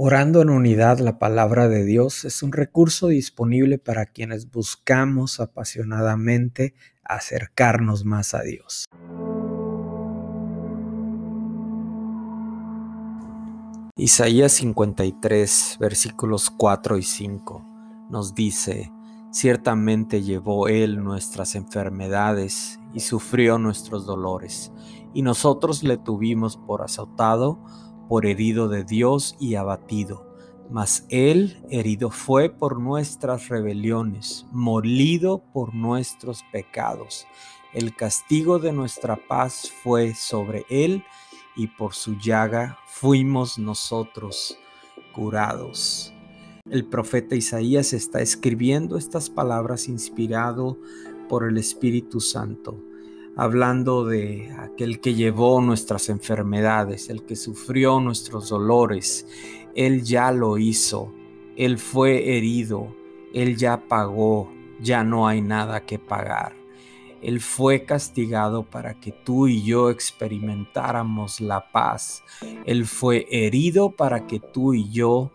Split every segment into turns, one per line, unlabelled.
Orando en unidad la palabra de Dios es un recurso disponible para quienes buscamos apasionadamente acercarnos más a Dios. Isaías 53, versículos 4 y 5 nos dice, Ciertamente llevó Él nuestras enfermedades y sufrió nuestros dolores, y nosotros le tuvimos por azotado, por herido de Dios y abatido. Mas Él herido fue por nuestras rebeliones, molido por nuestros pecados. El castigo de nuestra paz fue sobre Él, y por su llaga fuimos nosotros curados. El profeta Isaías está escribiendo estas palabras inspirado por el Espíritu Santo hablando de aquel que llevó nuestras enfermedades, el que sufrió nuestros dolores. Él ya lo hizo, Él fue herido, Él ya pagó, ya no hay nada que pagar. Él fue castigado para que tú y yo experimentáramos la paz. Él fue herido para que tú y yo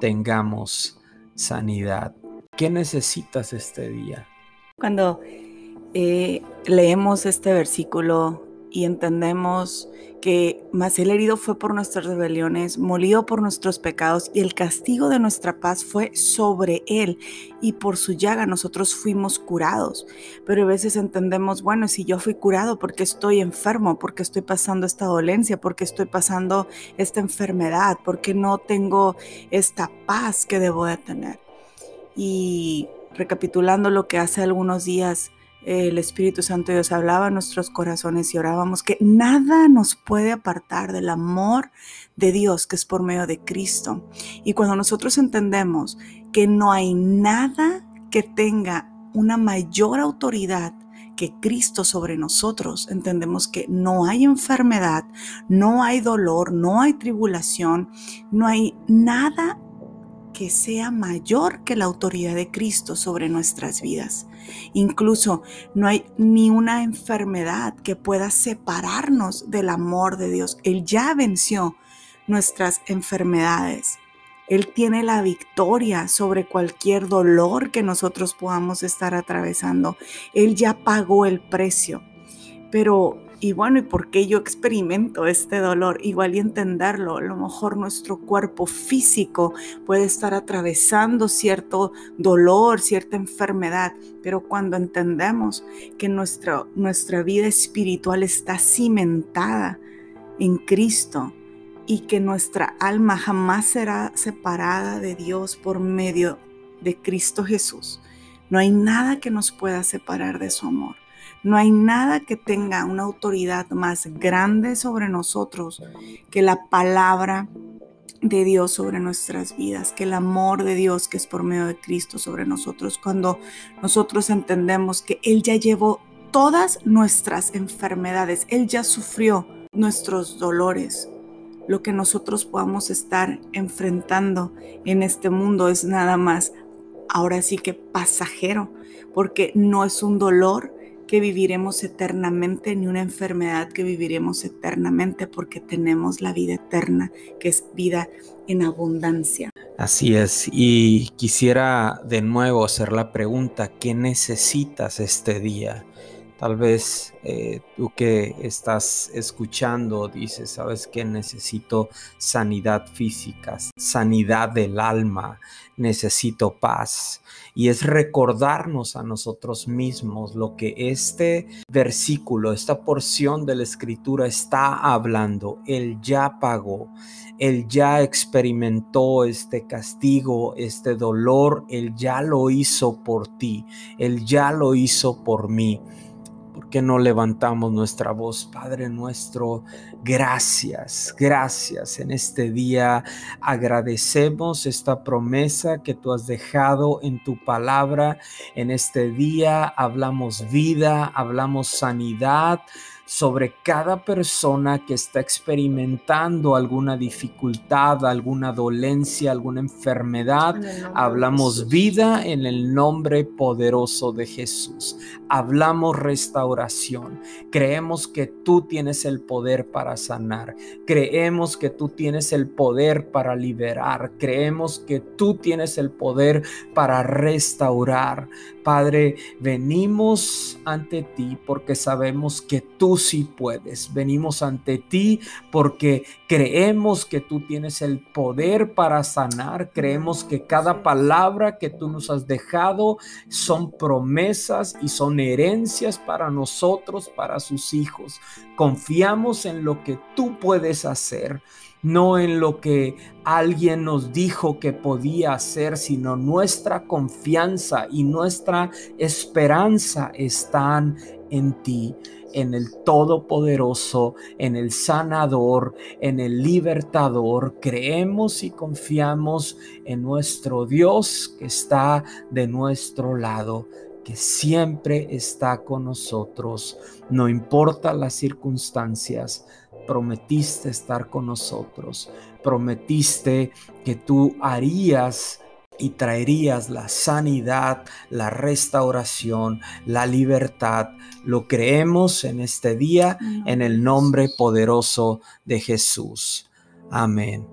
tengamos sanidad. ¿Qué necesitas este día?
Cuando eh, leemos este versículo y entendemos que más el herido fue por nuestras rebeliones, molido por nuestros pecados y el castigo de nuestra paz fue sobre él y por su llaga nosotros fuimos curados. Pero a veces entendemos, bueno, si yo fui curado porque estoy enfermo, porque estoy pasando esta dolencia, porque estoy pasando esta enfermedad, porque no tengo esta paz que debo de tener. Y recapitulando lo que hace algunos días el Espíritu Santo Dios hablaba a nuestros corazones y orábamos que nada nos puede apartar del amor de Dios que es por medio de Cristo. Y cuando nosotros entendemos que no hay nada que tenga una mayor autoridad que Cristo sobre nosotros, entendemos que no hay enfermedad, no hay dolor, no hay tribulación, no hay nada que sea mayor que la autoridad de Cristo sobre nuestras vidas. Incluso no hay ni una enfermedad que pueda separarnos del amor de Dios. Él ya venció nuestras enfermedades. Él tiene la victoria sobre cualquier dolor que nosotros podamos estar atravesando. Él ya pagó el precio. Pero y bueno, ¿y por qué yo experimento este dolor? Igual y entenderlo, a lo mejor nuestro cuerpo físico puede estar atravesando cierto dolor, cierta enfermedad, pero cuando entendemos que nuestra, nuestra vida espiritual está cimentada en Cristo y que nuestra alma jamás será separada de Dios por medio de Cristo Jesús, no hay nada que nos pueda separar de su amor. No hay nada que tenga una autoridad más grande sobre nosotros que la palabra de Dios sobre nuestras vidas, que el amor de Dios que es por medio de Cristo sobre nosotros. Cuando nosotros entendemos que Él ya llevó todas nuestras enfermedades, Él ya sufrió nuestros dolores. Lo que nosotros podamos estar enfrentando en este mundo es nada más, ahora sí que pasajero, porque no es un dolor que viviremos eternamente, ni una enfermedad que viviremos eternamente, porque tenemos la vida eterna, que es vida en abundancia.
Así es, y quisiera de nuevo hacer la pregunta, ¿qué necesitas este día? Tal vez eh, tú que estás escuchando dices, ¿sabes qué? Necesito sanidad física, sanidad del alma, necesito paz. Y es recordarnos a nosotros mismos lo que este versículo, esta porción de la escritura está hablando. Él ya pagó, él ya experimentó este castigo, este dolor, Él ya lo hizo por ti, Él ya lo hizo por mí. ¿Por qué no levantamos nuestra voz, Padre nuestro? Gracias, gracias. En este día agradecemos esta promesa que tú has dejado en tu palabra. En este día hablamos vida, hablamos sanidad sobre cada persona que está experimentando alguna dificultad, alguna dolencia, alguna enfermedad. Hablamos vida en el nombre poderoso de Jesús. Hablamos restauración. Creemos que tú tienes el poder para sanar. Creemos que tú tienes el poder para liberar. Creemos que tú tienes el poder para restaurar. Padre, venimos ante ti porque sabemos que tú sí puedes. Venimos ante ti porque creemos que tú tienes el poder para sanar. Creemos que cada palabra que tú nos has dejado son promesas y son herencias para nosotros, para sus hijos. Confiamos en lo que tú puedes hacer no en lo que alguien nos dijo que podía hacer, sino nuestra confianza y nuestra esperanza están en ti, en el Todopoderoso, en el Sanador, en el Libertador. Creemos y confiamos en nuestro Dios que está de nuestro lado que siempre está con nosotros, no importa las circunstancias, prometiste estar con nosotros, prometiste que tú harías y traerías la sanidad, la restauración, la libertad. Lo creemos en este día en el nombre poderoso de Jesús. Amén.